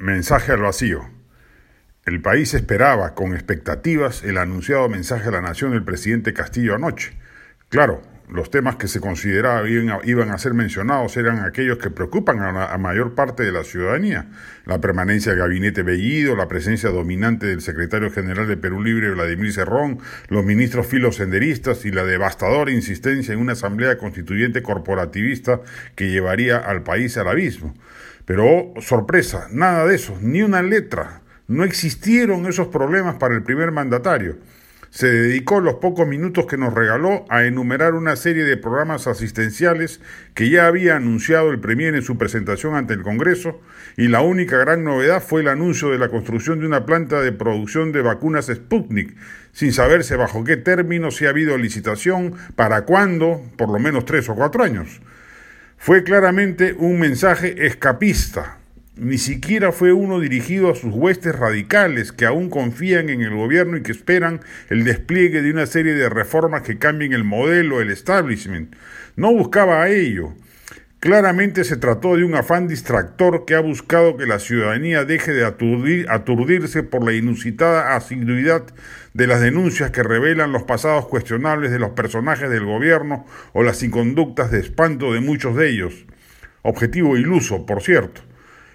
Mensaje al vacío. El país esperaba con expectativas el anunciado mensaje a la nación del presidente Castillo anoche. Claro, los temas que se consideraba iban a ser mencionados eran aquellos que preocupan a la mayor parte de la ciudadanía. La permanencia del gabinete Bellido, la presencia dominante del secretario general de Perú Libre, Vladimir Cerrón, los ministros filosenderistas y la devastadora insistencia en una asamblea constituyente corporativista que llevaría al país al abismo. Pero, oh, sorpresa, nada de eso, ni una letra. No existieron esos problemas para el primer mandatario. Se dedicó los pocos minutos que nos regaló a enumerar una serie de programas asistenciales que ya había anunciado el Premier en su presentación ante el Congreso, y la única gran novedad fue el anuncio de la construcción de una planta de producción de vacunas Sputnik, sin saberse bajo qué términos si ha habido licitación, para cuándo, por lo menos tres o cuatro años. Fue claramente un mensaje escapista. Ni siquiera fue uno dirigido a sus huestes radicales que aún confían en el gobierno y que esperan el despliegue de una serie de reformas que cambien el modelo, el establishment. No buscaba a ello. Claramente se trató de un afán distractor que ha buscado que la ciudadanía deje de aturdirse por la inusitada asiduidad de las denuncias que revelan los pasados cuestionables de los personajes del gobierno o las inconductas de espanto de muchos de ellos. Objetivo iluso, por cierto.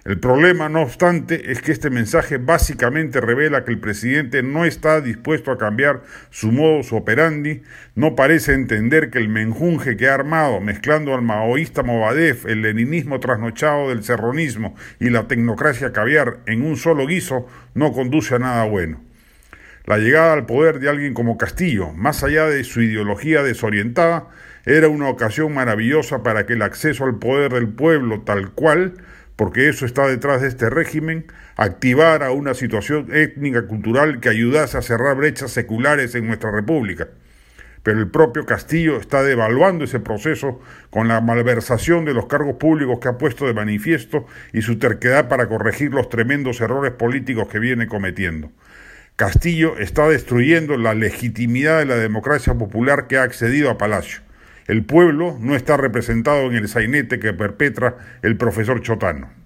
El problema, no obstante, es que este mensaje básicamente revela que el presidente no está dispuesto a cambiar su modus operandi, no parece entender que el menjunje que ha armado, mezclando al maoísta Movadef, el leninismo trasnochado del serronismo y la tecnocracia caviar en un solo guiso, no conduce a nada bueno. La llegada al poder de alguien como Castillo, más allá de su ideología desorientada, era una ocasión maravillosa para que el acceso al poder del pueblo tal cual porque eso está detrás de este régimen, activar a una situación étnica cultural que ayudase a cerrar brechas seculares en nuestra república. Pero el propio Castillo está devaluando ese proceso con la malversación de los cargos públicos que ha puesto de manifiesto y su terquedad para corregir los tremendos errores políticos que viene cometiendo. Castillo está destruyendo la legitimidad de la democracia popular que ha accedido a Palacio. El pueblo no está representado en el sainete que perpetra el profesor Chotano.